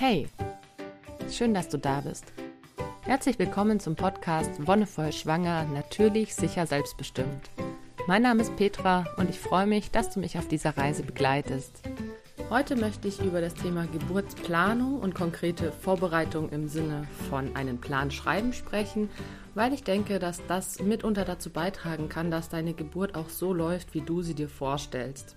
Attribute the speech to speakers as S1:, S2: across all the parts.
S1: Hey, schön, dass du da bist. Herzlich willkommen zum Podcast Wonnevoll Schwanger, natürlich, sicher, selbstbestimmt. Mein Name ist Petra und ich freue mich, dass du mich auf dieser Reise begleitest. Heute möchte ich über das Thema Geburtsplanung und konkrete Vorbereitung im Sinne von einen Plan schreiben sprechen, weil ich denke, dass das mitunter dazu beitragen kann, dass deine Geburt auch so läuft, wie du sie dir vorstellst.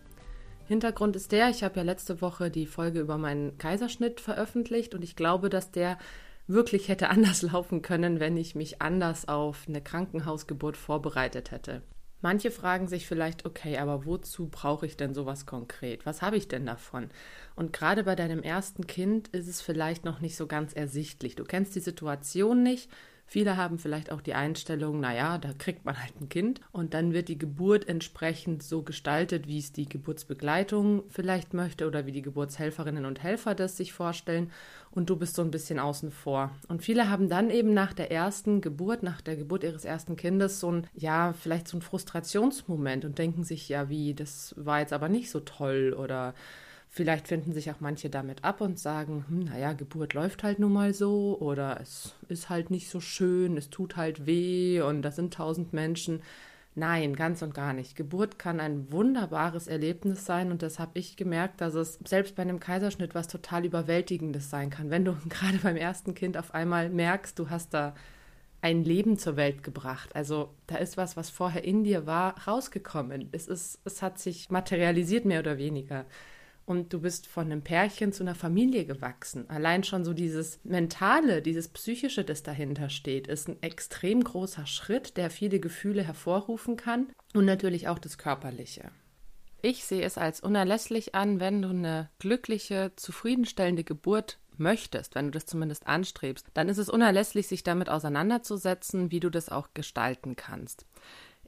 S1: Hintergrund ist der, ich habe ja letzte Woche die Folge über meinen Kaiserschnitt veröffentlicht und ich glaube, dass der wirklich hätte anders laufen können, wenn ich mich anders auf eine Krankenhausgeburt vorbereitet hätte. Manche fragen sich vielleicht, okay, aber wozu brauche ich denn sowas konkret? Was habe ich denn davon? Und gerade bei deinem ersten Kind ist es vielleicht noch nicht so ganz ersichtlich. Du kennst die Situation nicht, Viele haben vielleicht auch die Einstellung, naja, da kriegt man halt ein Kind und dann wird die Geburt entsprechend so gestaltet, wie es die Geburtsbegleitung vielleicht möchte oder wie die Geburtshelferinnen und Helfer das sich vorstellen und du bist so ein bisschen außen vor. Und viele haben dann eben nach der ersten Geburt, nach der Geburt ihres ersten Kindes so ein, ja, vielleicht so ein Frustrationsmoment und denken sich, ja, wie, das war jetzt aber nicht so toll oder Vielleicht finden sich auch manche damit ab und sagen, hm, naja, Geburt läuft halt nun mal so oder es ist halt nicht so schön, es tut halt weh und das sind tausend Menschen. Nein, ganz und gar nicht. Geburt kann ein wunderbares Erlebnis sein und das habe ich gemerkt, dass es selbst bei einem Kaiserschnitt was total Überwältigendes sein kann. Wenn du gerade beim ersten Kind auf einmal merkst, du hast da ein Leben zur Welt gebracht. Also da ist was, was vorher in dir war, rausgekommen. Es, ist, es hat sich materialisiert, mehr oder weniger und du bist von einem Pärchen zu einer Familie gewachsen. Allein schon so dieses Mentale, dieses Psychische, das dahinter steht, ist ein extrem großer Schritt, der viele Gefühle hervorrufen kann und natürlich auch das Körperliche. Ich sehe es als unerlässlich an, wenn du eine glückliche, zufriedenstellende Geburt möchtest, wenn du das zumindest anstrebst, dann ist es unerlässlich, sich damit auseinanderzusetzen, wie du das auch gestalten kannst.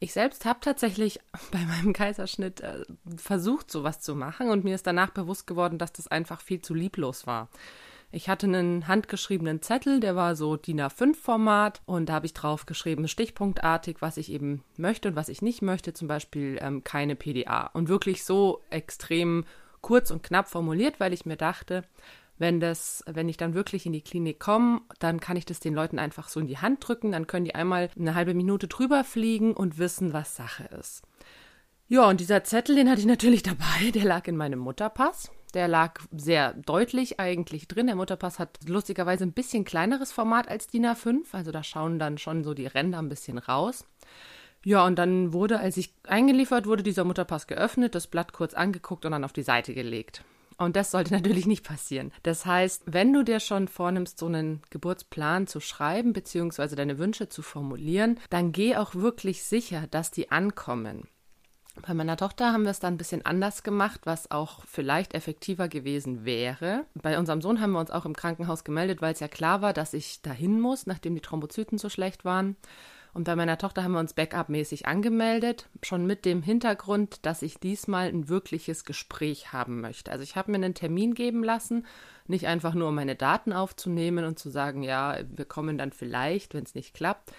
S1: Ich selbst habe tatsächlich bei meinem Kaiserschnitt äh, versucht, sowas zu machen und mir ist danach bewusst geworden, dass das einfach viel zu lieblos war. Ich hatte einen handgeschriebenen Zettel, der war so DIN A5-Format und da habe ich drauf geschrieben, stichpunktartig, was ich eben möchte und was ich nicht möchte, zum Beispiel ähm, keine PDA. Und wirklich so extrem kurz und knapp formuliert, weil ich mir dachte, wenn das, wenn ich dann wirklich in die Klinik komme, dann kann ich das den Leuten einfach so in die Hand drücken, dann können die einmal eine halbe Minute drüber fliegen und wissen, was Sache ist. Ja, und dieser Zettel, den hatte ich natürlich dabei, der lag in meinem Mutterpass. Der lag sehr deutlich eigentlich drin. Der Mutterpass hat lustigerweise ein bisschen kleineres Format als DIN A5, also da schauen dann schon so die Ränder ein bisschen raus. Ja, und dann wurde, als ich eingeliefert wurde, dieser Mutterpass geöffnet, das Blatt kurz angeguckt und dann auf die Seite gelegt. Und das sollte natürlich nicht passieren. Das heißt, wenn du dir schon vornimmst, so einen Geburtsplan zu schreiben, beziehungsweise deine Wünsche zu formulieren, dann geh auch wirklich sicher, dass die ankommen. Bei meiner Tochter haben wir es dann ein bisschen anders gemacht, was auch vielleicht effektiver gewesen wäre. Bei unserem Sohn haben wir uns auch im Krankenhaus gemeldet, weil es ja klar war, dass ich dahin muss, nachdem die Thrombozyten so schlecht waren. Und bei meiner Tochter haben wir uns Backup-mäßig angemeldet, schon mit dem Hintergrund, dass ich diesmal ein wirkliches Gespräch haben möchte. Also ich habe mir einen Termin geben lassen, nicht einfach nur um meine Daten aufzunehmen und zu sagen, ja, wir kommen dann vielleicht, wenn es nicht klappt,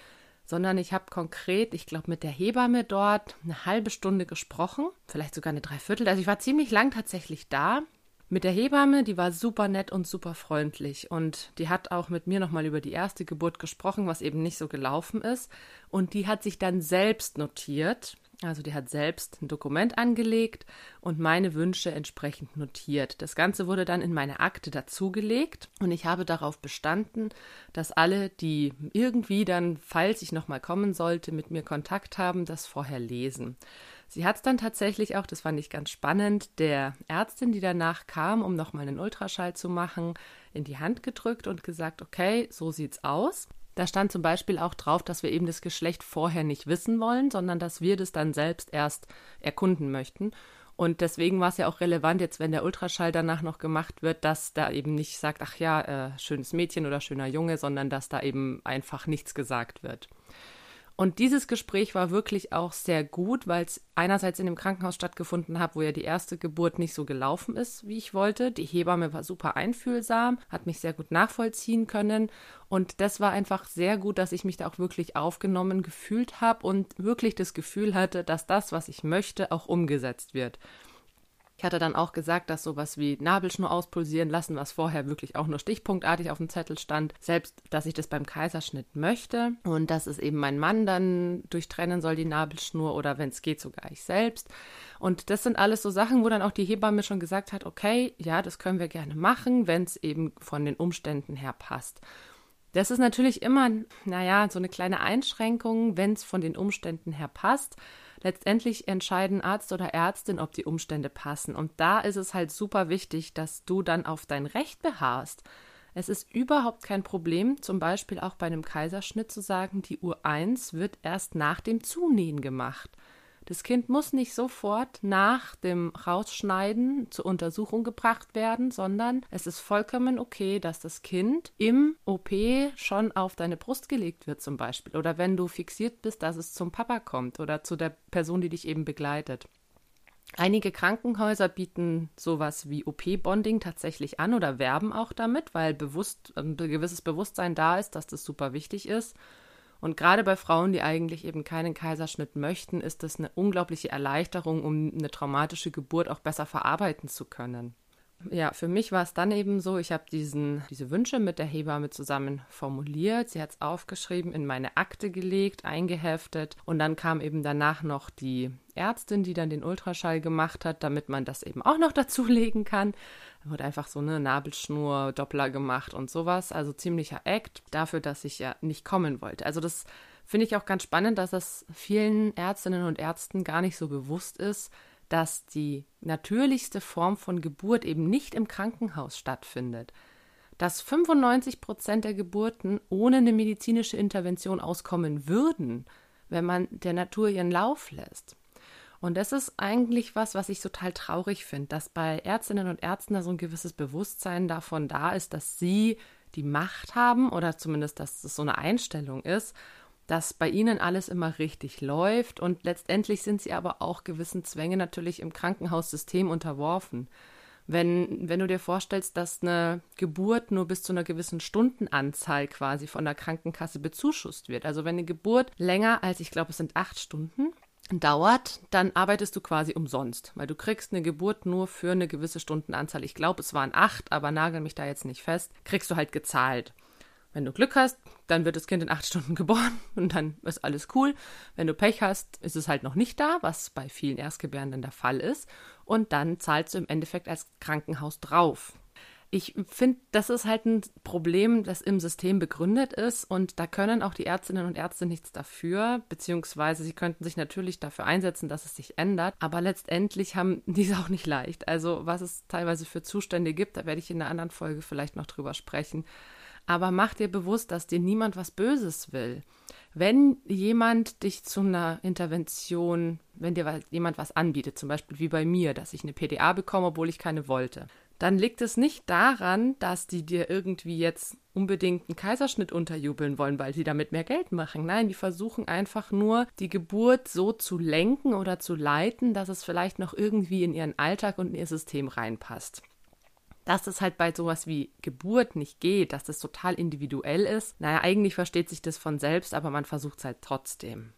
S1: sondern ich habe konkret, ich glaube, mit der Hebamme dort eine halbe Stunde gesprochen, vielleicht sogar eine Dreiviertel. Also ich war ziemlich lang tatsächlich da mit der Hebamme, die war super nett und super freundlich und die hat auch mit mir nochmal über die erste Geburt gesprochen, was eben nicht so gelaufen ist. Und die hat sich dann selbst notiert, also die hat selbst ein Dokument angelegt und meine Wünsche entsprechend notiert. Das Ganze wurde dann in meine Akte dazugelegt und ich habe darauf bestanden, dass alle, die irgendwie dann, falls ich nochmal kommen sollte, mit mir Kontakt haben, das vorher lesen. Sie hat es dann tatsächlich auch, das fand ich ganz spannend, der Ärztin, die danach kam, um nochmal einen Ultraschall zu machen, in die Hand gedrückt und gesagt, okay, so sieht's aus. Da stand zum Beispiel auch drauf, dass wir eben das Geschlecht vorher nicht wissen wollen, sondern dass wir das dann selbst erst erkunden möchten. Und deswegen war es ja auch relevant, jetzt wenn der Ultraschall danach noch gemacht wird, dass da eben nicht sagt, ach ja, äh, schönes Mädchen oder schöner Junge, sondern dass da eben einfach nichts gesagt wird. Und dieses Gespräch war wirklich auch sehr gut, weil es einerseits in dem Krankenhaus stattgefunden hat, wo ja die erste Geburt nicht so gelaufen ist, wie ich wollte. Die Hebamme war super einfühlsam, hat mich sehr gut nachvollziehen können. Und das war einfach sehr gut, dass ich mich da auch wirklich aufgenommen gefühlt habe und wirklich das Gefühl hatte, dass das, was ich möchte, auch umgesetzt wird. Ich hatte dann auch gesagt, dass sowas wie Nabelschnur auspulsieren lassen, was vorher wirklich auch nur stichpunktartig auf dem Zettel stand, selbst, dass ich das beim Kaiserschnitt möchte und dass es eben mein Mann dann durchtrennen soll, die Nabelschnur oder wenn es geht, sogar ich selbst. Und das sind alles so Sachen, wo dann auch die Hebamme schon gesagt hat, okay, ja, das können wir gerne machen, wenn es eben von den Umständen her passt. Das ist natürlich immer, naja, so eine kleine Einschränkung, wenn es von den Umständen her passt. Letztendlich entscheiden Arzt oder Ärztin, ob die Umstände passen. Und da ist es halt super wichtig, dass du dann auf dein Recht beharrst. Es ist überhaupt kein Problem, zum Beispiel auch bei einem Kaiserschnitt zu sagen, die Uhr 1 wird erst nach dem Zunähen gemacht. Das Kind muss nicht sofort nach dem Rausschneiden zur Untersuchung gebracht werden, sondern es ist vollkommen okay, dass das Kind im OP schon auf deine Brust gelegt wird zum Beispiel. Oder wenn du fixiert bist, dass es zum Papa kommt oder zu der Person, die dich eben begleitet. Einige Krankenhäuser bieten sowas wie OP-Bonding tatsächlich an oder werben auch damit, weil bewusst, ein gewisses Bewusstsein da ist, dass das super wichtig ist. Und gerade bei Frauen, die eigentlich eben keinen Kaiserschnitt möchten, ist das eine unglaubliche Erleichterung, um eine traumatische Geburt auch besser verarbeiten zu können. Ja, für mich war es dann eben so, ich habe diese Wünsche mit der Hebamme zusammen formuliert. Sie hat es aufgeschrieben, in meine Akte gelegt, eingeheftet und dann kam eben danach noch die Ärztin, die dann den Ultraschall gemacht hat, damit man das eben auch noch dazulegen kann. Da wurde einfach so eine Nabelschnur, Doppler gemacht und sowas. Also ziemlicher Act dafür, dass ich ja nicht kommen wollte. Also das finde ich auch ganz spannend, dass es vielen Ärztinnen und Ärzten gar nicht so bewusst ist, dass die natürlichste Form von Geburt eben nicht im Krankenhaus stattfindet. Dass 95 Prozent der Geburten ohne eine medizinische Intervention auskommen würden, wenn man der Natur ihren Lauf lässt. Und das ist eigentlich was, was ich total traurig finde, dass bei Ärztinnen und Ärzten da so ein gewisses Bewusstsein davon da ist, dass sie die Macht haben oder zumindest, dass das so eine Einstellung ist dass bei ihnen alles immer richtig läuft und letztendlich sind sie aber auch gewissen Zwängen natürlich im Krankenhaussystem unterworfen. Wenn, wenn du dir vorstellst, dass eine Geburt nur bis zu einer gewissen Stundenanzahl quasi von der Krankenkasse bezuschusst wird, also wenn eine Geburt länger als, ich glaube, es sind acht Stunden, dauert, dann arbeitest du quasi umsonst, weil du kriegst eine Geburt nur für eine gewisse Stundenanzahl. Ich glaube, es waren acht, aber nagel mich da jetzt nicht fest, kriegst du halt gezahlt. Wenn du Glück hast, dann wird das Kind in acht Stunden geboren und dann ist alles cool. Wenn du Pech hast, ist es halt noch nicht da, was bei vielen Erstgebärenden der Fall ist. Und dann zahlst du im Endeffekt als Krankenhaus drauf. Ich finde, das ist halt ein Problem, das im System begründet ist und da können auch die Ärztinnen und Ärzte nichts dafür, beziehungsweise sie könnten sich natürlich dafür einsetzen, dass es sich ändert, aber letztendlich haben die es auch nicht leicht. Also was es teilweise für Zustände gibt, da werde ich in einer anderen Folge vielleicht noch drüber sprechen. Aber mach dir bewusst, dass dir niemand was Böses will. Wenn jemand dich zu einer Intervention, wenn dir jemand was anbietet, zum Beispiel wie bei mir, dass ich eine PDA bekomme, obwohl ich keine wollte, dann liegt es nicht daran, dass die dir irgendwie jetzt unbedingt einen Kaiserschnitt unterjubeln wollen, weil sie damit mehr Geld machen. Nein, die versuchen einfach nur, die Geburt so zu lenken oder zu leiten, dass es vielleicht noch irgendwie in ihren Alltag und in ihr System reinpasst dass es halt bei sowas wie Geburt nicht geht, dass das total individuell ist. Naja, eigentlich versteht sich das von selbst, aber man versucht es halt trotzdem.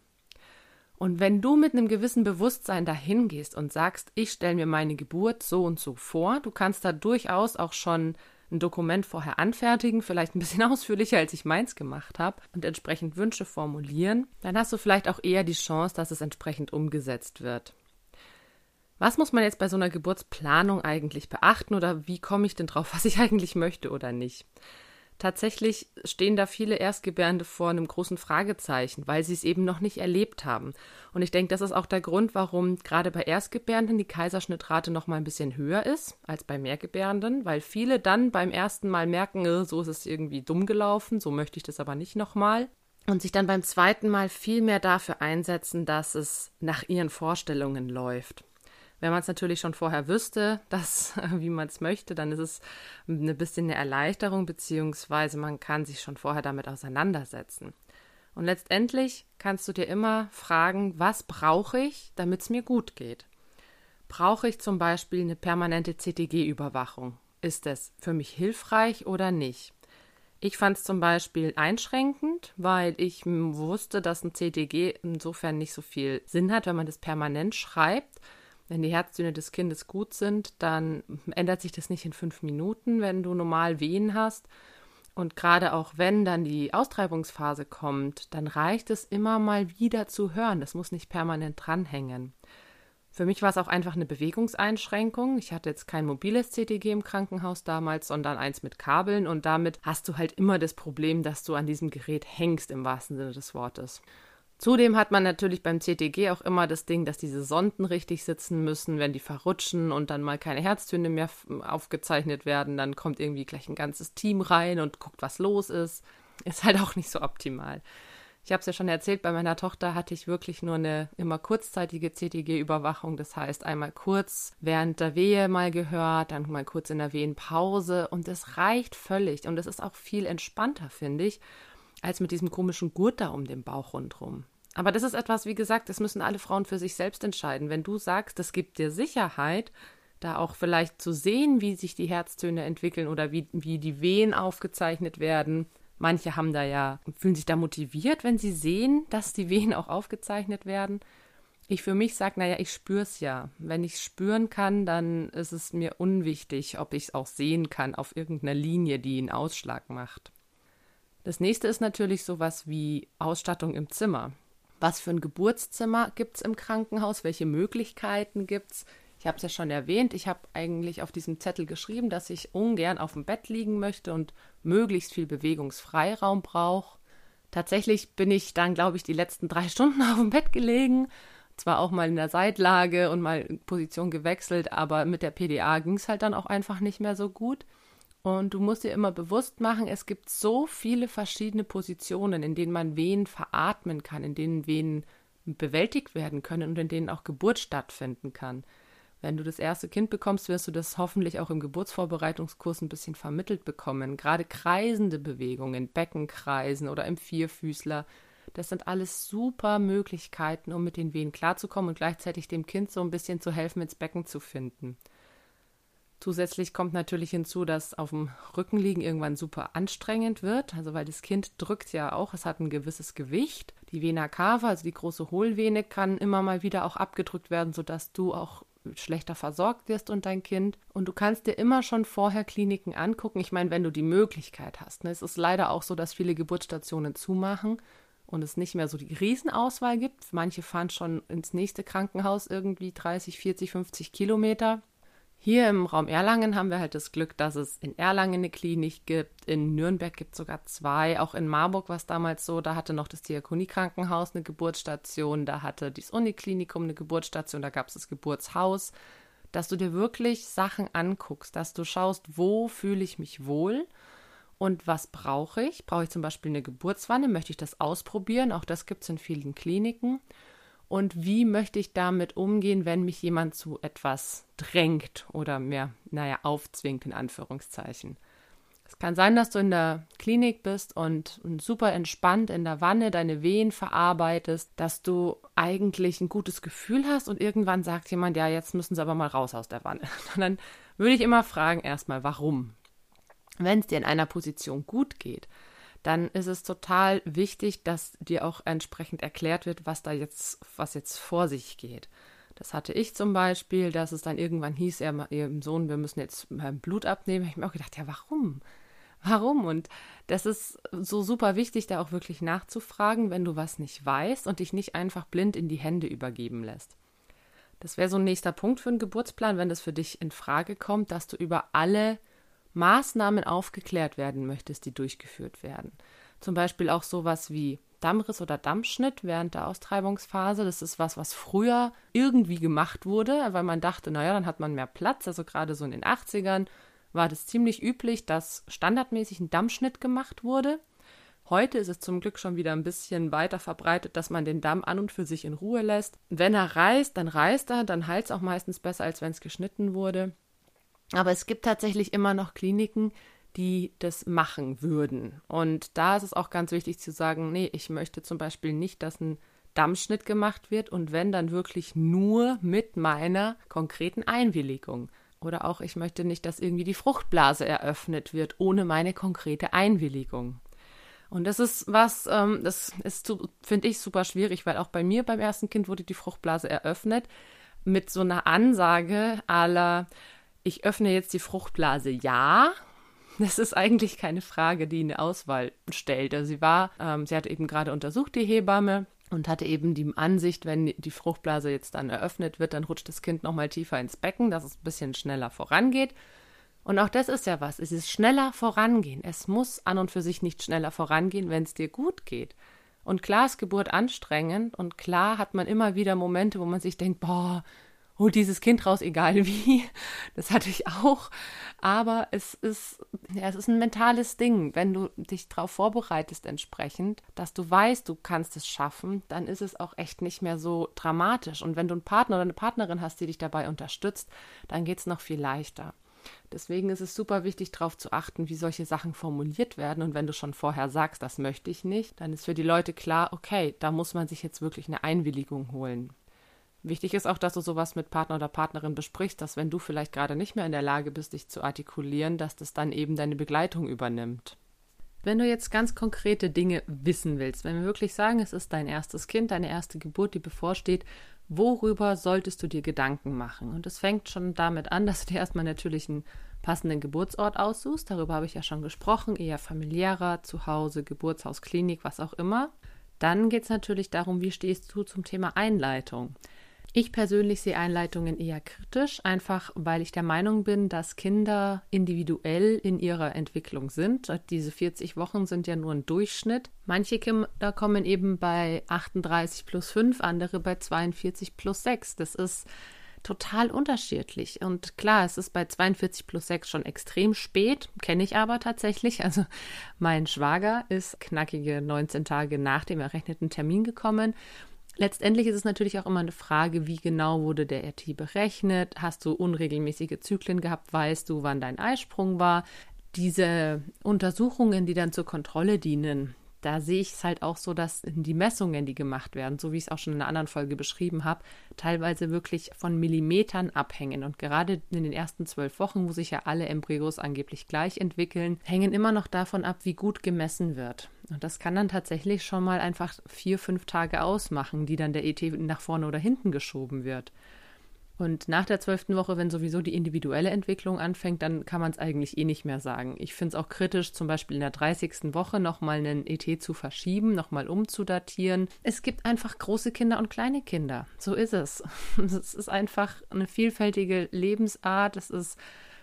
S1: Und wenn du mit einem gewissen Bewusstsein dahin gehst und sagst, ich stelle mir meine Geburt so und so vor, du kannst da durchaus auch schon ein Dokument vorher anfertigen, vielleicht ein bisschen ausführlicher, als ich meins gemacht habe, und entsprechend Wünsche formulieren, dann hast du vielleicht auch eher die Chance, dass es entsprechend umgesetzt wird. Was muss man jetzt bei so einer Geburtsplanung eigentlich beachten oder wie komme ich denn drauf, was ich eigentlich möchte oder nicht? Tatsächlich stehen da viele Erstgebärende vor einem großen Fragezeichen, weil sie es eben noch nicht erlebt haben. Und ich denke, das ist auch der Grund, warum gerade bei Erstgebärenden die Kaiserschnittrate noch mal ein bisschen höher ist als bei Mehrgebärenden, weil viele dann beim ersten Mal merken, äh, so ist es irgendwie dumm gelaufen, so möchte ich das aber nicht nochmal. Und sich dann beim zweiten Mal viel mehr dafür einsetzen, dass es nach ihren Vorstellungen läuft. Wenn man es natürlich schon vorher wüsste, dass, wie man es möchte, dann ist es ein bisschen eine Erleichterung, beziehungsweise man kann sich schon vorher damit auseinandersetzen. Und letztendlich kannst du dir immer fragen, was brauche ich, damit es mir gut geht? Brauche ich zum Beispiel eine permanente CTG-Überwachung? Ist es für mich hilfreich oder nicht? Ich fand es zum Beispiel einschränkend, weil ich wusste, dass ein CTG insofern nicht so viel Sinn hat, wenn man das permanent schreibt Wenn die Herztöne des Kindes gut sind, dann ändert sich das nicht in fünf Minuten, wenn du normal Wehen hast. Und gerade auch wenn dann die Austreibungsphase kommt, dann reicht es immer mal wieder zu hören. Das muss nicht permanent dranhängen. Für mich war es auch einfach eine Bewegungseinschränkung. Ich hatte jetzt kein mobiles CTG im Krankenhaus damals, sondern eins mit Kabeln und damit hast du halt immer das Problem, dass du an diesem Gerät hängst im wahrsten Sinne des Wortes. Zudem hat man natürlich beim CTG auch immer das Ding, dass diese Sonden richtig sitzen müssen. Wenn die verrutschen und dann mal keine Herztöne mehr aufgezeichnet werden, dann kommt irgendwie gleich ein ganzes Team rein und guckt, was los ist. Ist halt auch nicht so optimal. Ich habe es ja schon erzählt, bei meiner Tochter hatte ich wirklich nur eine immer kurzzeitige CTG-Überwachung. Das heißt, einmal kurz während der Wehe mal gehört, dann mal kurz in der Wehenpause und das reicht völlig. Und das ist auch viel entspannter, finde ich, als mit diesem komischen Gurt da um den Bauch rundherum. Aber das ist etwas, wie gesagt, das müssen alle Frauen für sich selbst entscheiden. Wenn du sagst, das gibt dir Sicherheit, da auch vielleicht zu sehen, wie sich die Herztöne entwickeln oder wie, wie die Wehen aufgezeichnet werden. Manche haben da ja, fühlen sich da motiviert, wenn sie sehen, dass die Wehen auch aufgezeichnet werden. Ich für mich sage, naja, ich spüre es ja. Wenn ich es spüren kann, dann ist es mir unwichtig, ob ich es auch sehen kann auf irgendeiner Linie, die einen Ausschlag macht. Das nächste ist natürlich sowas wie Ausstattung im Zimmer. Was für ein Geburtszimmer gibt es im Krankenhaus? Welche Möglichkeiten gibt es? Ich habe es ja schon erwähnt, ich habe eigentlich auf diesem Zettel geschrieben, dass ich ungern auf dem Bett liegen möchte und möglichst viel Bewegungsfreiraum brauche. Tatsächlich bin ich dann, glaube ich, die letzten drei Stunden auf dem Bett gelegen. Zwar auch mal in der Seitlage und mal Position gewechselt, aber mit der PDA ging es halt dann auch einfach nicht mehr so gut. Und du musst dir immer bewusst machen, es gibt so viele verschiedene Positionen, in denen man Wehen veratmen kann, in denen Wehen bewältigt werden können und in denen auch Geburt stattfinden kann. Wenn du das erste Kind bekommst, wirst du das hoffentlich auch im Geburtsvorbereitungskurs ein bisschen vermittelt bekommen. Gerade kreisende Bewegungen, Beckenkreisen oder im Vierfüßler, das sind alles super Möglichkeiten, um mit den Wehen klarzukommen und gleichzeitig dem Kind so ein bisschen zu helfen, ins Becken zu finden. Zusätzlich kommt natürlich hinzu, dass auf dem Rücken liegen irgendwann super anstrengend wird, also weil das Kind drückt ja auch, es hat ein gewisses Gewicht. Die Vena cava, also die große Hohlvene, kann immer mal wieder auch abgedrückt werden, sodass du auch schlechter versorgt wirst und dein Kind. Und du kannst dir immer schon vorher Kliniken angucken. Ich meine, wenn du die Möglichkeit hast. Ne? Es ist leider auch so, dass viele Geburtsstationen zumachen und es nicht mehr so die Riesenauswahl gibt. Manche fahren schon ins nächste Krankenhaus irgendwie 30, 40, 50 Kilometer. Hier im Raum Erlangen haben wir halt das Glück, dass es in Erlangen eine Klinik gibt. In Nürnberg gibt es sogar zwei. Auch in Marburg war es damals so. Da hatte noch das Diakoniekrankenhaus eine Geburtsstation. Da hatte das Uniklinikum eine Geburtsstation. Da gab es das Geburtshaus. Dass du dir wirklich Sachen anguckst, dass du schaust, wo fühle ich mich wohl und was brauche ich. Brauche ich zum Beispiel eine Geburtswanne? Möchte ich das ausprobieren? Auch das gibt es in vielen Kliniken und wie möchte ich damit umgehen, wenn mich jemand zu etwas drängt oder mehr, naja, aufzwingt, in Anführungszeichen. Es kann sein, dass du in der Klinik bist und super entspannt in der Wanne deine Wehen verarbeitest, dass du eigentlich ein gutes Gefühl hast und irgendwann sagt jemand, ja, jetzt müssen sie aber mal raus aus der Wanne. Und dann würde ich immer fragen erstmal, warum? Wenn es dir in einer Position gut geht, dann ist es total wichtig, dass dir auch entsprechend erklärt wird, was da jetzt, was jetzt vor sich geht. Das hatte ich zum Beispiel, dass es dann irgendwann hieß, er, ihrem Sohn, wir müssen jetzt Blut abnehmen. Ich habe mir auch gedacht, ja, warum? Warum? Und das ist so super wichtig, da auch wirklich nachzufragen, wenn du was nicht weißt und dich nicht einfach blind in die Hände übergeben lässt. Das wäre so ein nächster Punkt für einen Geburtsplan, wenn das für dich in Frage kommt, dass du über alle Maßnahmen aufgeklärt werden möchtest, die durchgeführt werden. Zum Beispiel auch sowas wie Dammriss oder Dammschnitt während der Austreibungsphase. Das ist was, was früher irgendwie gemacht wurde, weil man dachte, naja, dann hat man mehr Platz. Also gerade so in den 80ern war das ziemlich üblich, dass standardmäßig ein Dammschnitt gemacht wurde. Heute ist es zum Glück schon wieder ein bisschen weiter verbreitet, dass man den Damm an und für sich in Ruhe lässt. Wenn er reißt, dann reißt er, dann heilt es auch meistens besser, als wenn es geschnitten wurde. Aber es gibt tatsächlich immer noch Kliniken, die das machen würden. Und da ist es auch ganz wichtig zu sagen, nee, ich möchte zum Beispiel nicht, dass ein Dammschnitt gemacht wird und wenn dann wirklich nur mit meiner konkreten Einwilligung. Oder auch ich möchte nicht, dass irgendwie die Fruchtblase eröffnet wird ohne meine konkrete Einwilligung. Und das ist was, ähm, das ist, finde ich, super schwierig, weil auch bei mir beim ersten Kind wurde die Fruchtblase eröffnet mit so einer Ansage aller, ich öffne jetzt die Fruchtblase, ja. Das ist eigentlich keine Frage, die eine Auswahl stellt. Also sie war, ähm, sie hat eben gerade untersucht, die Hebamme, und hatte eben die Ansicht, wenn die Fruchtblase jetzt dann eröffnet wird, dann rutscht das Kind nochmal tiefer ins Becken, dass es ein bisschen schneller vorangeht. Und auch das ist ja was. Es ist schneller vorangehen. Es muss an und für sich nicht schneller vorangehen, wenn es dir gut geht. Und klar ist Geburt anstrengend und klar hat man immer wieder Momente, wo man sich denkt, boah, hol dieses Kind raus, egal wie. Das hatte ich auch. Aber es ist, ja, es ist ein mentales Ding. Wenn du dich darauf vorbereitest entsprechend, dass du weißt, du kannst es schaffen, dann ist es auch echt nicht mehr so dramatisch. Und wenn du einen Partner oder eine Partnerin hast, die dich dabei unterstützt, dann geht es noch viel leichter. Deswegen ist es super wichtig, darauf zu achten, wie solche Sachen formuliert werden. Und wenn du schon vorher sagst, das möchte ich nicht, dann ist für die Leute klar, okay, da muss man sich jetzt wirklich eine Einwilligung holen. Wichtig ist auch, dass du sowas mit Partner oder Partnerin besprichst, dass wenn du vielleicht gerade nicht mehr in der Lage bist, dich zu artikulieren, dass das dann eben deine Begleitung übernimmt. Wenn du jetzt ganz konkrete Dinge wissen willst, wenn wir wirklich sagen, es ist dein erstes Kind, deine erste Geburt, die bevorsteht, worüber solltest du dir Gedanken machen? Und es fängt schon damit an, dass du dir erstmal natürlich einen passenden Geburtsort aussuchst. Darüber habe ich ja schon gesprochen, eher familiärer, zu Hause, Geburtshaus, Klinik, was auch immer. Dann geht es natürlich darum, wie stehst du zum Thema Einleitung? Ich persönlich sehe Einleitungen eher kritisch, einfach weil ich der Meinung bin, dass Kinder individuell in ihrer Entwicklung sind. Diese 40 Wochen sind ja nur ein Durchschnitt. Manche Kinder kommen eben bei 38 plus 5, andere bei 42 plus 6. Das ist total unterschiedlich. Und klar, es ist bei 42 plus 6 schon extrem spät, kenne ich aber tatsächlich. Also mein Schwager ist knackige 19 Tage nach dem errechneten Termin gekommen Letztendlich ist es natürlich auch immer eine Frage, wie genau wurde der RT berechnet? Hast du unregelmäßige Zyklen gehabt? Weißt du, wann dein Eisprung war? Diese Untersuchungen, die dann zur Kontrolle dienen, da sehe ich es halt auch so, dass die Messungen, die gemacht werden, so wie ich es auch schon in einer anderen Folge beschrieben habe, teilweise wirklich von Millimetern abhängen. Und gerade in den ersten zwölf Wochen, wo sich ja alle Embryos angeblich gleich entwickeln, hängen immer noch davon ab, wie gut gemessen wird. Und das kann dann tatsächlich schon mal einfach vier, fünf Tage ausmachen, die dann der ET nach vorne oder hinten geschoben wird. Und nach der zwölften Woche, wenn sowieso die individuelle Entwicklung anfängt, dann kann man es eigentlich eh nicht mehr sagen. Ich finde es auch kritisch, zum Beispiel in der 30. Woche nochmal einen ET zu verschieben, nochmal umzudatieren. Es gibt einfach große Kinder und kleine Kinder. So ist es. Es ist einfach eine vielfältige Lebensart. Es ist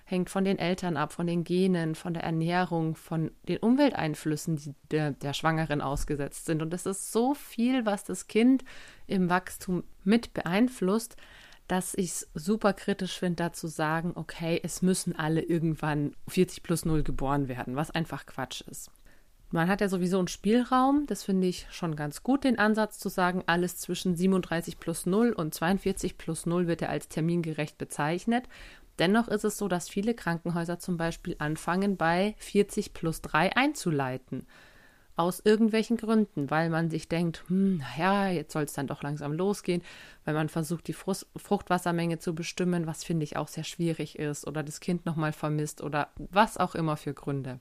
S1: hängt von den Eltern ab, von den Genen, von der Ernährung, von den Umwelteinflüssen, die der, der Schwangeren ausgesetzt sind. Und es ist so viel, was das Kind im Wachstum mit beeinflusst, dass ich es super kritisch finde, da zu sagen, okay, es müssen alle irgendwann 40 plus 0 geboren werden, was einfach Quatsch ist. Man hat ja sowieso einen Spielraum, das finde ich schon ganz gut, den Ansatz zu sagen, alles zwischen 37 plus 0 und 42 plus 0 wird ja als termingerecht bezeichnet. Dennoch ist es so, dass viele Krankenhäuser zum Beispiel anfangen, bei 40 plus 3 einzuleiten. Aus irgendwelchen Gründen, weil man sich denkt, hm, naja, jetzt soll es dann doch langsam losgehen, weil man versucht, die Fruchtwassermenge zu bestimmen, was finde ich auch sehr schwierig ist, oder das Kind nochmal vermisst oder was auch immer für Gründe.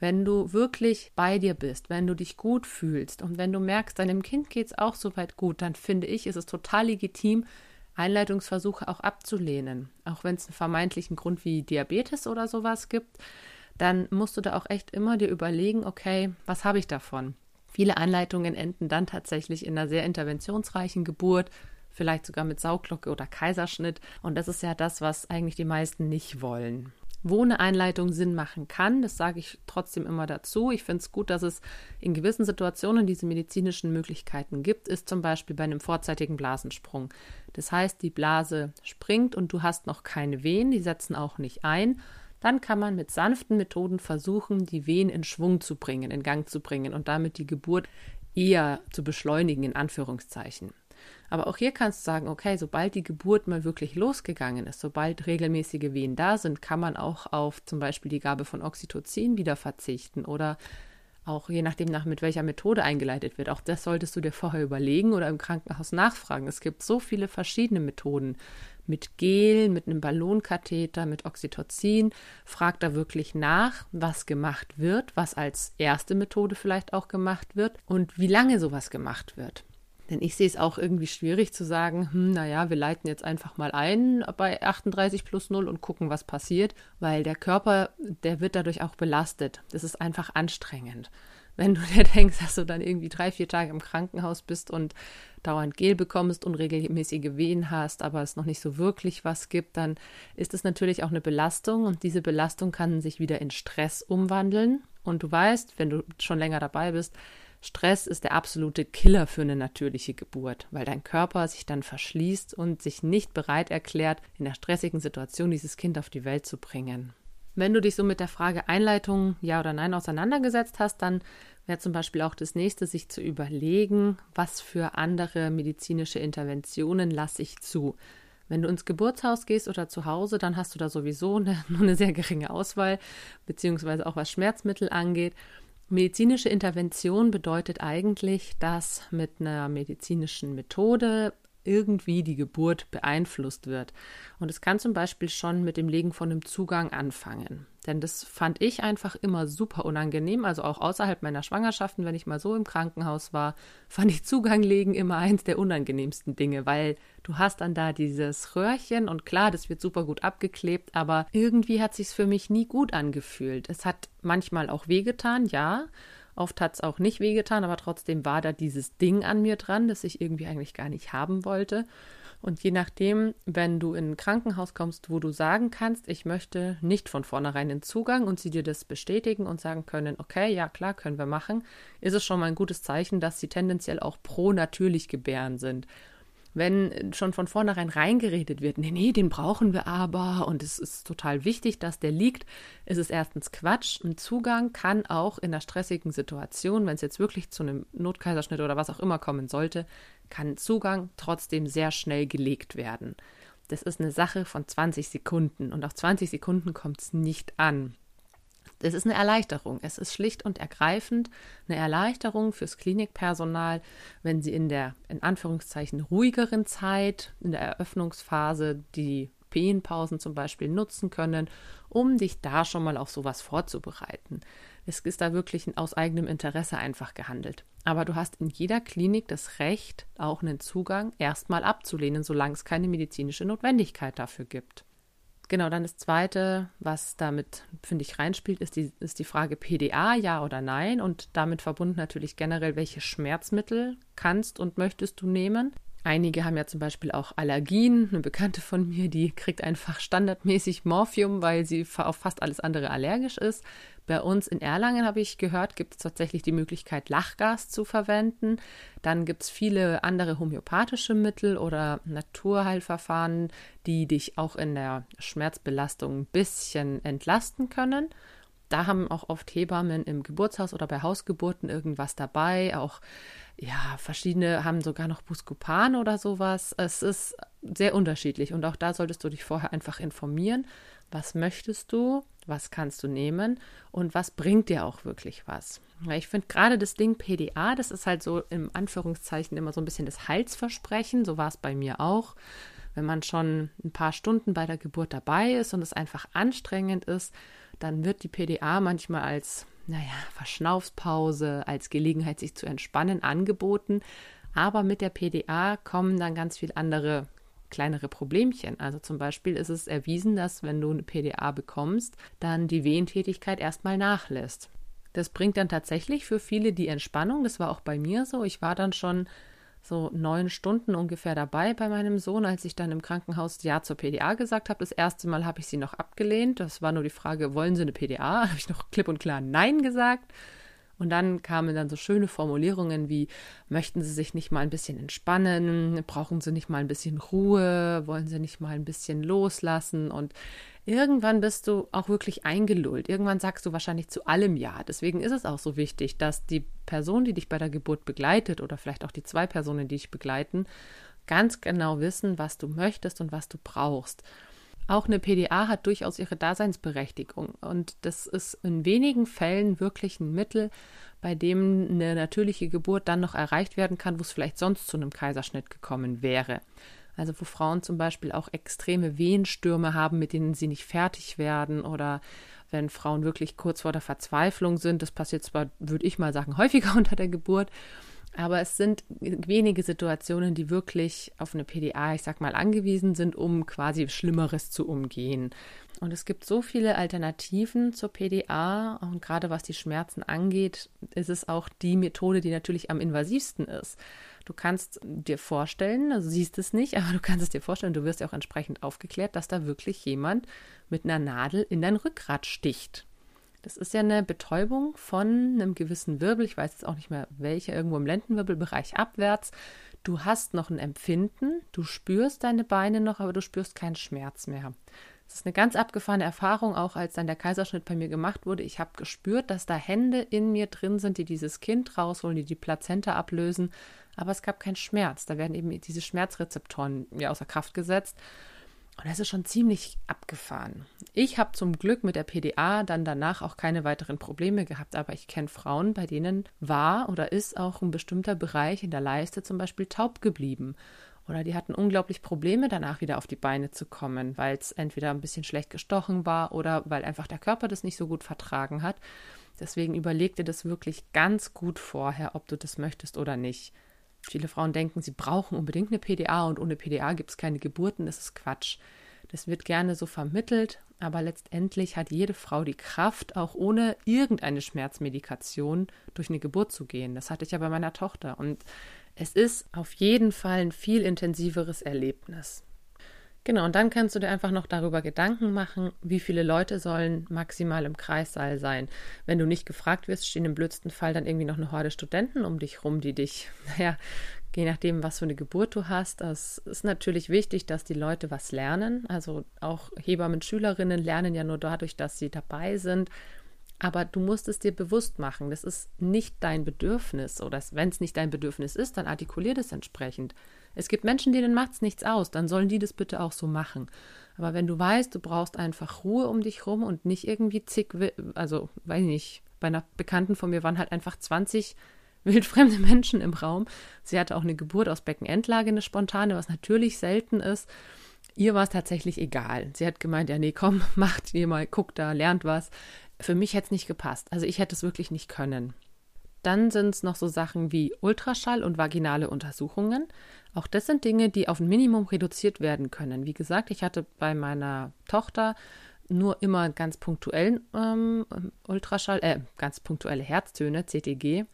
S1: Wenn du wirklich bei dir bist, wenn du dich gut fühlst und wenn du merkst, deinem Kind geht es auch soweit gut, dann finde ich, ist es total legitim, Einleitungsversuche auch abzulehnen. Auch wenn es einen vermeintlichen Grund wie Diabetes oder sowas gibt, dann musst du da auch echt immer dir überlegen, okay, was habe ich davon? Viele Einleitungen enden dann tatsächlich in einer sehr interventionsreichen Geburt, vielleicht sogar mit Sauglocke oder Kaiserschnitt. Und das ist ja das, was eigentlich die meisten nicht wollen. Wo eine Einleitung Sinn machen kann, das sage ich trotzdem immer dazu. Ich finde es gut, dass es in gewissen Situationen diese medizinischen Möglichkeiten gibt, ist zum Beispiel bei einem vorzeitigen Blasensprung. Das heißt, die Blase springt und du hast noch keine Wehen, die setzen auch nicht ein dann kann man mit sanften Methoden versuchen, die Wehen in Schwung zu bringen, in Gang zu bringen und damit die Geburt eher zu beschleunigen, in Anführungszeichen. Aber auch hier kannst du sagen, okay, sobald die Geburt mal wirklich losgegangen ist, sobald regelmäßige Wehen da sind, kann man auch auf zum Beispiel die Gabe von Oxytocin wieder verzichten oder auch je nachdem, nach mit welcher Methode eingeleitet wird. Auch das solltest du dir vorher überlegen oder im Krankenhaus nachfragen. Es gibt so viele verschiedene Methoden, mit Gel, mit einem Ballonkatheter, mit Oxytocin. Fragt da wirklich nach, was gemacht wird, was als erste Methode vielleicht auch gemacht wird und wie lange sowas gemacht wird. Denn ich sehe es auch irgendwie schwierig zu sagen, hm, naja, wir leiten jetzt einfach mal ein bei 38 plus 0 und gucken, was passiert, weil der Körper, der wird dadurch auch belastet. Das ist einfach anstrengend. Wenn du dir denkst, dass du dann irgendwie drei, vier Tage im Krankenhaus bist und dauernd Gel bekommst, unregelmäßige Wehen hast, aber es noch nicht so wirklich was gibt, dann ist es natürlich auch eine Belastung und diese Belastung kann sich wieder in Stress umwandeln. Und du weißt, wenn du schon länger dabei bist, Stress ist der absolute Killer für eine natürliche Geburt, weil dein Körper sich dann verschließt und sich nicht bereit erklärt, in der stressigen Situation dieses Kind auf die Welt zu bringen. Wenn du dich so mit der Frage Einleitung ja oder nein auseinandergesetzt hast, dann wäre zum Beispiel auch das nächste, sich zu überlegen, was für andere medizinische Interventionen lasse ich zu. Wenn du ins Geburtshaus gehst oder zu Hause, dann hast du da sowieso eine, nur eine sehr geringe Auswahl, beziehungsweise auch was Schmerzmittel angeht. Medizinische Intervention bedeutet eigentlich, dass mit einer medizinischen Methode irgendwie die Geburt beeinflusst wird. Und es kann zum Beispiel schon mit dem Legen von einem Zugang anfangen. Denn das fand ich einfach immer super unangenehm. Also auch außerhalb meiner Schwangerschaften, wenn ich mal so im Krankenhaus war, fand ich Zugang legen immer eins der unangenehmsten Dinge, weil du hast dann da dieses Röhrchen und klar, das wird super gut abgeklebt, aber irgendwie hat sich's für mich nie gut angefühlt. Es hat manchmal auch wehgetan, ja. Oft hat es auch nicht wehgetan, aber trotzdem war da dieses Ding an mir dran, das ich irgendwie eigentlich gar nicht haben wollte. Und je nachdem, wenn du in ein Krankenhaus kommst, wo du sagen kannst, ich möchte nicht von vornherein den Zugang und sie dir das bestätigen und sagen können, okay, ja klar, können wir machen, ist es schon mal ein gutes Zeichen, dass sie tendenziell auch pro natürlich gebären sind wenn schon von vornherein reingeredet wird, nee, nee, den brauchen wir aber und es ist total wichtig, dass der liegt, ist es erstens Quatsch. Ein Zugang kann auch in einer stressigen Situation, wenn es jetzt wirklich zu einem Notkaiserschnitt oder was auch immer kommen sollte, kann Zugang trotzdem sehr schnell gelegt werden. Das ist eine Sache von 20 Sekunden und auf 20 Sekunden kommt es nicht an. Es ist eine Erleichterung. Es ist schlicht und ergreifend eine Erleichterung fürs Klinikpersonal, wenn sie in der in Anführungszeichen ruhigeren Zeit, in der Eröffnungsphase, die Pehenpausen zum Beispiel nutzen können, um dich da schon mal auf sowas vorzubereiten. Es ist da wirklich aus eigenem Interesse einfach gehandelt. Aber du hast in jeder Klinik das Recht, auch einen Zugang erstmal abzulehnen, solange es keine medizinische Notwendigkeit dafür gibt. Genau, dann das Zweite, was damit, finde ich, reinspielt, ist die, ist die Frage PDA, ja oder nein. Und damit verbunden natürlich generell, welche Schmerzmittel kannst und möchtest du nehmen. Einige haben ja zum Beispiel auch Allergien. Eine Bekannte von mir, die kriegt einfach standardmäßig Morphium, weil sie auf fast alles andere allergisch ist. Bei uns in Erlangen habe ich gehört, gibt es tatsächlich die Möglichkeit, Lachgas zu verwenden. Dann gibt es viele andere homöopathische Mittel oder Naturheilverfahren, die dich auch in der Schmerzbelastung ein bisschen entlasten können. Da haben auch oft Hebammen im Geburtshaus oder bei Hausgeburten irgendwas dabei. Auch ja, verschiedene haben sogar noch Buscopan oder sowas. Es ist sehr unterschiedlich und auch da solltest du dich vorher einfach informieren. Was möchtest du? was kannst du nehmen und was bringt dir auch wirklich was. Ich finde gerade das Ding PDA, das ist halt so im Anführungszeichen immer so ein bisschen das Heilsversprechen, so war es bei mir auch. Wenn man schon ein paar Stunden bei der Geburt dabei ist und es einfach anstrengend ist, dann wird die PDA manchmal als, naja, Verschnaufspause, als Gelegenheit, sich zu entspannen, angeboten. Aber mit der PDA kommen dann ganz viele andere kleinere Problemchen. Also zum Beispiel ist es erwiesen, dass wenn du eine PDA bekommst, dann die Wehentätigkeit erstmal nachlässt. Das bringt dann tatsächlich für viele die Entspannung. Das war auch bei mir so. Ich war dann schon so neun Stunden ungefähr dabei bei meinem Sohn, als ich dann im Krankenhaus Ja zur PDA gesagt habe. Das erste Mal habe ich sie noch abgelehnt. Das war nur die Frage, wollen Sie eine PDA? Habe ich noch klipp und klar Nein gesagt. Und dann kamen dann so schöne Formulierungen wie, möchten Sie sich nicht mal ein bisschen entspannen? Brauchen Sie nicht mal ein bisschen Ruhe? Wollen Sie nicht mal ein bisschen loslassen? Und irgendwann bist du auch wirklich eingelullt. Irgendwann sagst du wahrscheinlich zu allem Ja. Deswegen ist es auch so wichtig, dass die Person, die dich bei der Geburt begleitet oder vielleicht auch die zwei Personen, die dich begleiten, ganz genau wissen, was du möchtest und was du brauchst. Auch eine PDA hat durchaus ihre Daseinsberechtigung und das ist in wenigen Fällen wirklich ein Mittel, bei dem eine natürliche Geburt dann noch erreicht werden kann, wo es vielleicht sonst zu einem Kaiserschnitt gekommen wäre. Also wo Frauen zum Beispiel auch extreme Wehenstürme haben, mit denen sie nicht fertig werden oder wenn Frauen wirklich kurz vor der Verzweiflung sind. Das passiert zwar, würde ich mal sagen, häufiger unter der Geburt, Aber es sind wenige Situationen, die wirklich auf eine PDA, ich sag mal, angewiesen sind, um quasi Schlimmeres zu umgehen. Und es gibt so viele Alternativen zur PDA und gerade was die Schmerzen angeht, ist es auch die Methode, die natürlich am invasivsten ist. Du kannst dir vorstellen, also siehst es nicht, aber du kannst es dir vorstellen, du wirst ja auch entsprechend aufgeklärt, dass da wirklich jemand mit einer Nadel in dein Rückgrat sticht. Das ist ja eine Betäubung von einem gewissen Wirbel, ich weiß jetzt auch nicht mehr welcher, irgendwo im Lendenwirbelbereich abwärts. Du hast noch ein Empfinden, du spürst deine Beine noch, aber du spürst keinen Schmerz mehr. Das ist eine ganz abgefahrene Erfahrung, auch als dann der Kaiserschnitt bei mir gemacht wurde. Ich habe gespürt, dass da Hände in mir drin sind, die dieses Kind rausholen, die die Plazenta ablösen, aber es gab keinen Schmerz. Da werden eben diese Schmerzrezeptoren ja außer Kraft gesetzt. Und das ist schon ziemlich abgefahren. Ich habe zum Glück mit der PDA dann danach auch keine weiteren Probleme gehabt, aber ich kenne Frauen, bei denen war oder ist auch ein bestimmter Bereich in der Leiste zum Beispiel taub geblieben. Oder die hatten unglaublich Probleme danach wieder auf die Beine zu kommen, weil es entweder ein bisschen schlecht gestochen war oder weil einfach der Körper das nicht so gut vertragen hat. Deswegen überleg dir das wirklich ganz gut vorher, ob du das möchtest oder nicht. Viele Frauen denken, sie brauchen unbedingt eine PDA und ohne PDA gibt es keine Geburten. Das ist Quatsch. Das wird gerne so vermittelt, aber letztendlich hat jede Frau die Kraft, auch ohne irgendeine Schmerzmedikation durch eine Geburt zu gehen. Das hatte ich ja bei meiner Tochter. Und es ist auf jeden Fall ein viel intensiveres Erlebnis. Genau, und dann kannst du dir einfach noch darüber Gedanken machen, wie viele Leute sollen maximal im Kreissaal sein. Wenn du nicht gefragt wirst, stehen im blödsten Fall dann irgendwie noch eine Horde Studenten um dich rum, die dich, naja, je nachdem, was für eine Geburt du hast. Es ist natürlich wichtig, dass die Leute was lernen. Also auch Hebammen, Schülerinnen lernen ja nur dadurch, dass sie dabei sind. Aber du musst es dir bewusst machen. Das ist nicht dein Bedürfnis. Oder wenn es nicht dein Bedürfnis ist, dann artikulier das entsprechend. Es gibt Menschen, denen macht es nichts aus, dann sollen die das bitte auch so machen. Aber wenn du weißt, du brauchst einfach Ruhe um dich rum und nicht irgendwie zig, also weiß ich nicht, bei einer Bekannten von mir waren halt einfach 20 wildfremde Menschen im Raum. Sie hatte auch eine Geburt aus Beckenendlage, eine spontane, was natürlich selten ist. Ihr war es tatsächlich egal. Sie hat gemeint, ja, nee, komm, macht ihr mal, guckt da, lernt was. Für mich hätte es nicht gepasst. Also ich hätte es wirklich nicht können. Dann sind es noch so Sachen wie Ultraschall und vaginale Untersuchungen. Auch das sind Dinge, die auf ein Minimum reduziert werden können. Wie gesagt, ich hatte bei meiner Tochter nur immer ganz punktuellen ähm, Ultraschall, äh, ganz punktuelle Herztöne, CTG.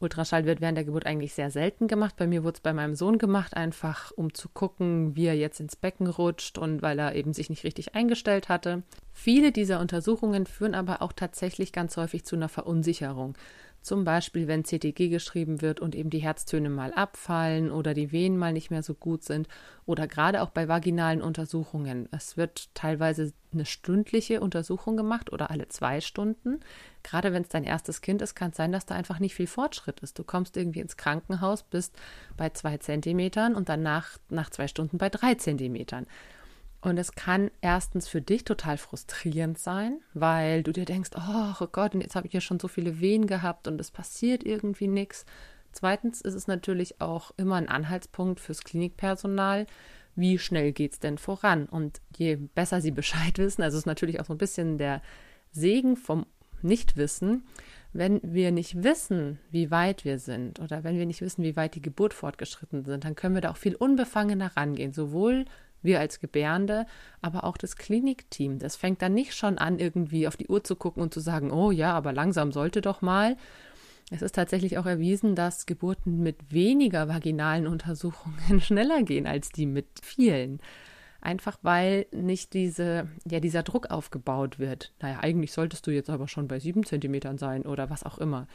S1: Ultraschall wird während der Geburt eigentlich sehr selten gemacht. Bei mir wurde es bei meinem Sohn gemacht, einfach um zu gucken, wie er jetzt ins Becken rutscht und weil er eben sich nicht richtig eingestellt hatte. Viele dieser Untersuchungen führen aber auch tatsächlich ganz häufig zu einer Verunsicherung. Zum Beispiel, wenn CTG geschrieben wird und eben die Herztöne mal abfallen oder die Wehen mal nicht mehr so gut sind oder gerade auch bei vaginalen Untersuchungen. Es wird teilweise eine stündliche Untersuchung gemacht oder alle zwei Stunden. Gerade wenn es dein erstes Kind ist, kann es sein, dass da einfach nicht viel Fortschritt ist. Du kommst irgendwie ins Krankenhaus, bist bei zwei Zentimetern und danach nach zwei Stunden bei drei Zentimetern. Und es kann erstens für dich total frustrierend sein, weil du dir denkst, oh Gott, und jetzt habe ich ja schon so viele Wehen gehabt und es passiert irgendwie nichts. Zweitens ist es natürlich auch immer ein Anhaltspunkt fürs Klinikpersonal, wie schnell geht es denn voran? Und je besser sie Bescheid wissen, also es ist natürlich auch so ein bisschen der Segen vom Nichtwissen, wenn wir nicht wissen, wie weit wir sind oder wenn wir nicht wissen, wie weit die Geburt fortgeschritten sind, dann können wir da auch viel unbefangener rangehen, sowohl wir als Gebärende, aber auch das Klinikteam. Das fängt dann nicht schon an, irgendwie auf die Uhr zu gucken und zu sagen, oh ja, aber langsam sollte doch mal. Es ist tatsächlich auch erwiesen, dass Geburten mit weniger vaginalen Untersuchungen schneller gehen als die mit vielen. Einfach weil nicht diese, ja, dieser Druck aufgebaut wird. Naja, eigentlich solltest du jetzt aber schon bei sieben Zentimetern sein oder was auch immer.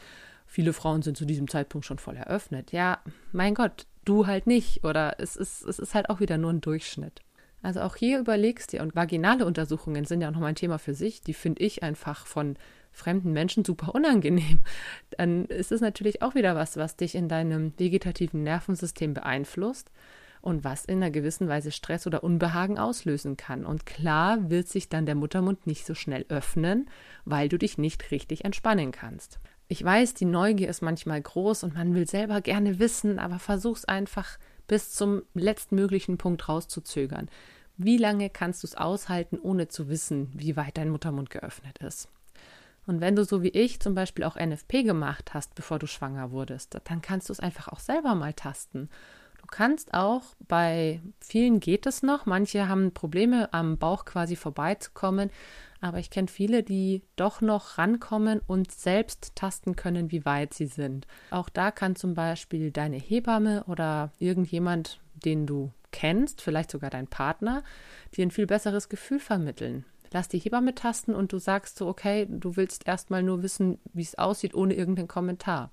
S1: Viele Frauen sind zu diesem Zeitpunkt schon voll eröffnet. Ja, mein Gott, du halt nicht. Oder es ist, es ist halt auch wieder nur ein Durchschnitt. Also auch hier überlegst dir, und vaginale Untersuchungen sind ja auch nochmal ein Thema für sich, die finde ich einfach von fremden Menschen super unangenehm. Dann ist es natürlich auch wieder was, was dich in deinem vegetativen Nervensystem beeinflusst und was in einer gewissen Weise Stress oder Unbehagen auslösen kann. Und klar wird sich dann der Muttermund nicht so schnell öffnen, weil du dich nicht richtig entspannen kannst. Ich weiß, die Neugier ist manchmal groß und man will selber gerne wissen, aber versuch's einfach bis zum letztmöglichen Punkt rauszuzögern. Wie lange kannst du es aushalten, ohne zu wissen, wie weit dein Muttermund geöffnet ist? Und wenn du so wie ich zum Beispiel auch NFP gemacht hast, bevor du schwanger wurdest, dann kannst du es einfach auch selber mal tasten. Kannst auch, bei vielen geht es noch, manche haben Probleme am Bauch quasi vorbeizukommen, aber ich kenne viele, die doch noch rankommen und selbst tasten können, wie weit sie sind. Auch da kann zum Beispiel deine Hebamme oder irgendjemand, den du kennst, vielleicht sogar dein Partner, dir ein viel besseres Gefühl vermitteln. Lass die Hebamme tasten und du sagst so, okay, du willst erstmal nur wissen, wie es aussieht, ohne irgendeinen Kommentar.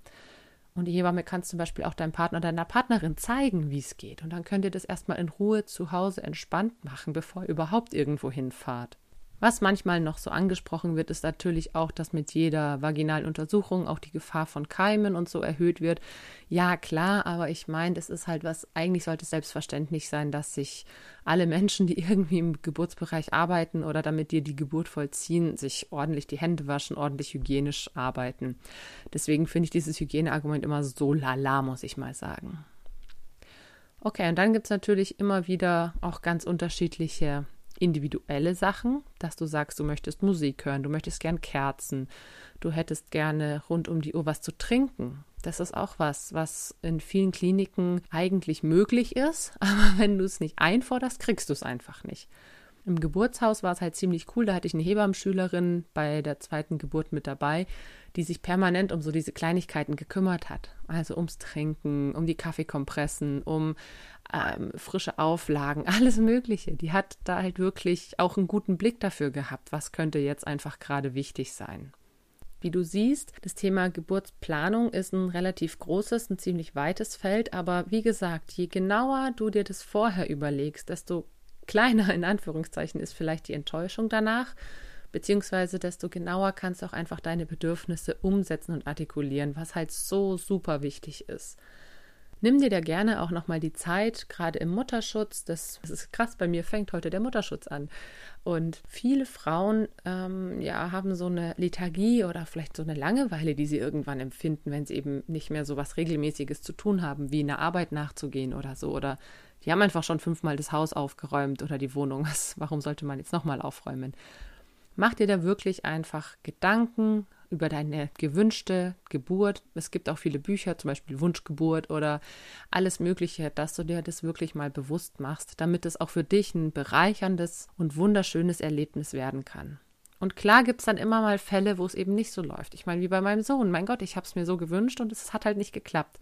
S1: Und die Hebamme kann zum Beispiel auch deinem Partner, deiner Partnerin zeigen, wie es geht. Und dann könnt ihr das erstmal in Ruhe zu Hause entspannt machen, bevor ihr überhaupt irgendwo hinfahrt. Was manchmal noch so angesprochen wird, ist natürlich auch, dass mit jeder vaginalen Untersuchung auch die Gefahr von Keimen und so erhöht wird. Ja, klar, aber ich meine, das ist halt was, eigentlich sollte es selbstverständlich sein, dass sich alle Menschen, die irgendwie im Geburtsbereich arbeiten oder damit dir die Geburt vollziehen, sich ordentlich die Hände waschen, ordentlich hygienisch arbeiten. Deswegen finde ich dieses Hygieneargument immer so lala, muss ich mal sagen. Okay, und dann gibt es natürlich immer wieder auch ganz unterschiedliche individuelle Sachen, dass du sagst, du möchtest Musik hören, du möchtest gern Kerzen, du hättest gerne rund um die Uhr was zu trinken. Das ist auch was, was in vielen Kliniken eigentlich möglich ist, aber wenn du es nicht einforderst, kriegst du es einfach nicht. Im Geburtshaus war es halt ziemlich cool. Da hatte ich eine Hebammenschülerin bei der zweiten Geburt mit dabei, die sich permanent um so diese Kleinigkeiten gekümmert hat. Also ums Trinken, um die Kaffeekompressen, um ähm, frische Auflagen, alles Mögliche. Die hat da halt wirklich auch einen guten Blick dafür gehabt, was könnte jetzt einfach gerade wichtig sein. Wie du siehst, das Thema Geburtsplanung ist ein relativ großes, ein ziemlich weites Feld, aber wie gesagt, je genauer du dir das vorher überlegst, desto kleiner in Anführungszeichen ist vielleicht die Enttäuschung danach, beziehungsweise desto genauer kannst du auch einfach deine Bedürfnisse umsetzen und artikulieren, was halt so super wichtig ist. Nimm dir da gerne auch nochmal die Zeit, gerade im Mutterschutz. Das, das, ist krass, bei mir fängt heute der Mutterschutz an. Und viele Frauen ähm, ja, haben so eine Lethargie oder vielleicht so eine Langeweile, die sie irgendwann empfinden, wenn sie eben nicht mehr so was Regelmäßiges zu tun haben, wie eine Arbeit nachzugehen oder so. Oder die haben einfach schon fünfmal das Haus aufgeräumt oder die Wohnung. Warum sollte man jetzt nochmal aufräumen? Mach dir da wirklich einfach Gedanken über deine gewünschte Geburt. Es gibt auch viele Bücher, zum Beispiel Wunschgeburt oder alles Mögliche, dass du dir das wirklich mal bewusst machst, damit es auch für dich ein bereicherndes und wunderschönes Erlebnis werden kann. Und klar gibt es dann immer mal Fälle, wo es eben nicht so läuft. Ich meine, wie bei meinem Sohn. Mein Gott, ich habe es mir so gewünscht und es hat halt nicht geklappt.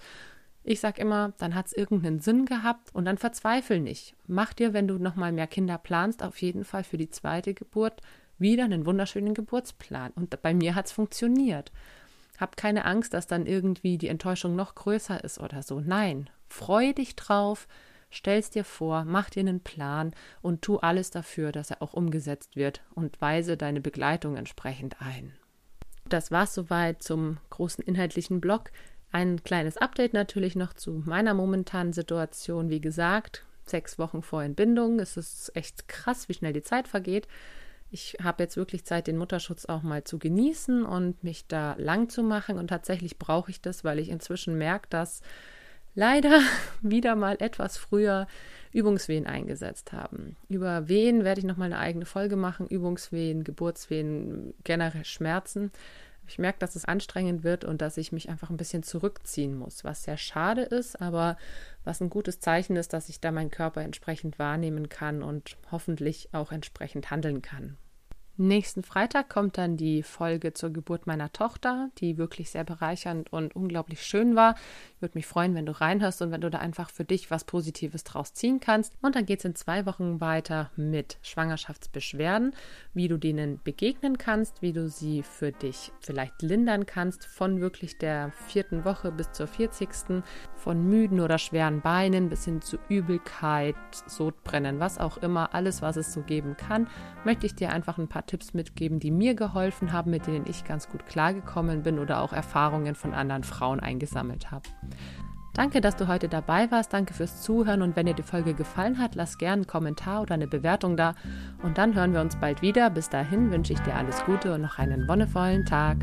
S1: Ich sag immer, dann hat es irgendeinen Sinn gehabt und dann verzweifel nicht. Mach dir, wenn du nochmal mehr Kinder planst, auf jeden Fall für die zweite Geburt wieder einen wunderschönen Geburtsplan. Und bei mir hat es funktioniert. Hab keine Angst, dass dann irgendwie die Enttäuschung noch größer ist oder so. Nein, freu dich drauf, stell's dir vor, mach dir einen Plan und tu alles dafür, dass er auch umgesetzt wird und weise deine Begleitung entsprechend ein. Das war's soweit zum großen inhaltlichen Block. Ein kleines Update natürlich noch zu meiner momentanen Situation. Wie gesagt, sechs Wochen vor Entbindung. Es ist echt krass, wie schnell die Zeit vergeht. Ich habe jetzt wirklich Zeit, den Mutterschutz auch mal zu genießen und mich da lang zu machen. Und tatsächlich brauche ich das, weil ich inzwischen merke, dass leider wieder mal etwas früher Übungswehen eingesetzt haben. Über Wehen werde ich nochmal eine eigene Folge machen. Übungswehen, Geburtswehen, generell Schmerzen. Ich merke, dass es anstrengend wird und dass ich mich einfach ein bisschen zurückziehen muss, was sehr schade ist, aber was ein gutes Zeichen ist, dass ich da meinen Körper entsprechend wahrnehmen kann und hoffentlich auch entsprechend handeln kann. Nächsten Freitag kommt dann die Folge zur Geburt meiner Tochter, die wirklich sehr bereichernd und unglaublich schön war. Würde mich freuen, wenn du reinhörst und wenn du da einfach für dich was Positives draus ziehen kannst. Und dann geht es in zwei Wochen weiter mit Schwangerschaftsbeschwerden, wie du denen begegnen kannst, wie du sie für dich vielleicht lindern kannst, von wirklich der vierten Woche bis zur vierzigsten, von müden oder schweren Beinen bis hin zu Übelkeit, Sodbrennen, was auch immer, alles, was es so geben kann, möchte ich dir einfach ein paar Tipps mitgeben, die mir geholfen haben, mit denen ich ganz gut klargekommen bin oder auch Erfahrungen von anderen Frauen eingesammelt habe. Danke, dass du heute dabei warst. Danke fürs Zuhören. Und wenn dir die Folge gefallen hat, lass gerne einen Kommentar oder eine Bewertung da. Und dann hören wir uns bald wieder. Bis dahin wünsche ich dir alles Gute und noch einen wonnevollen Tag.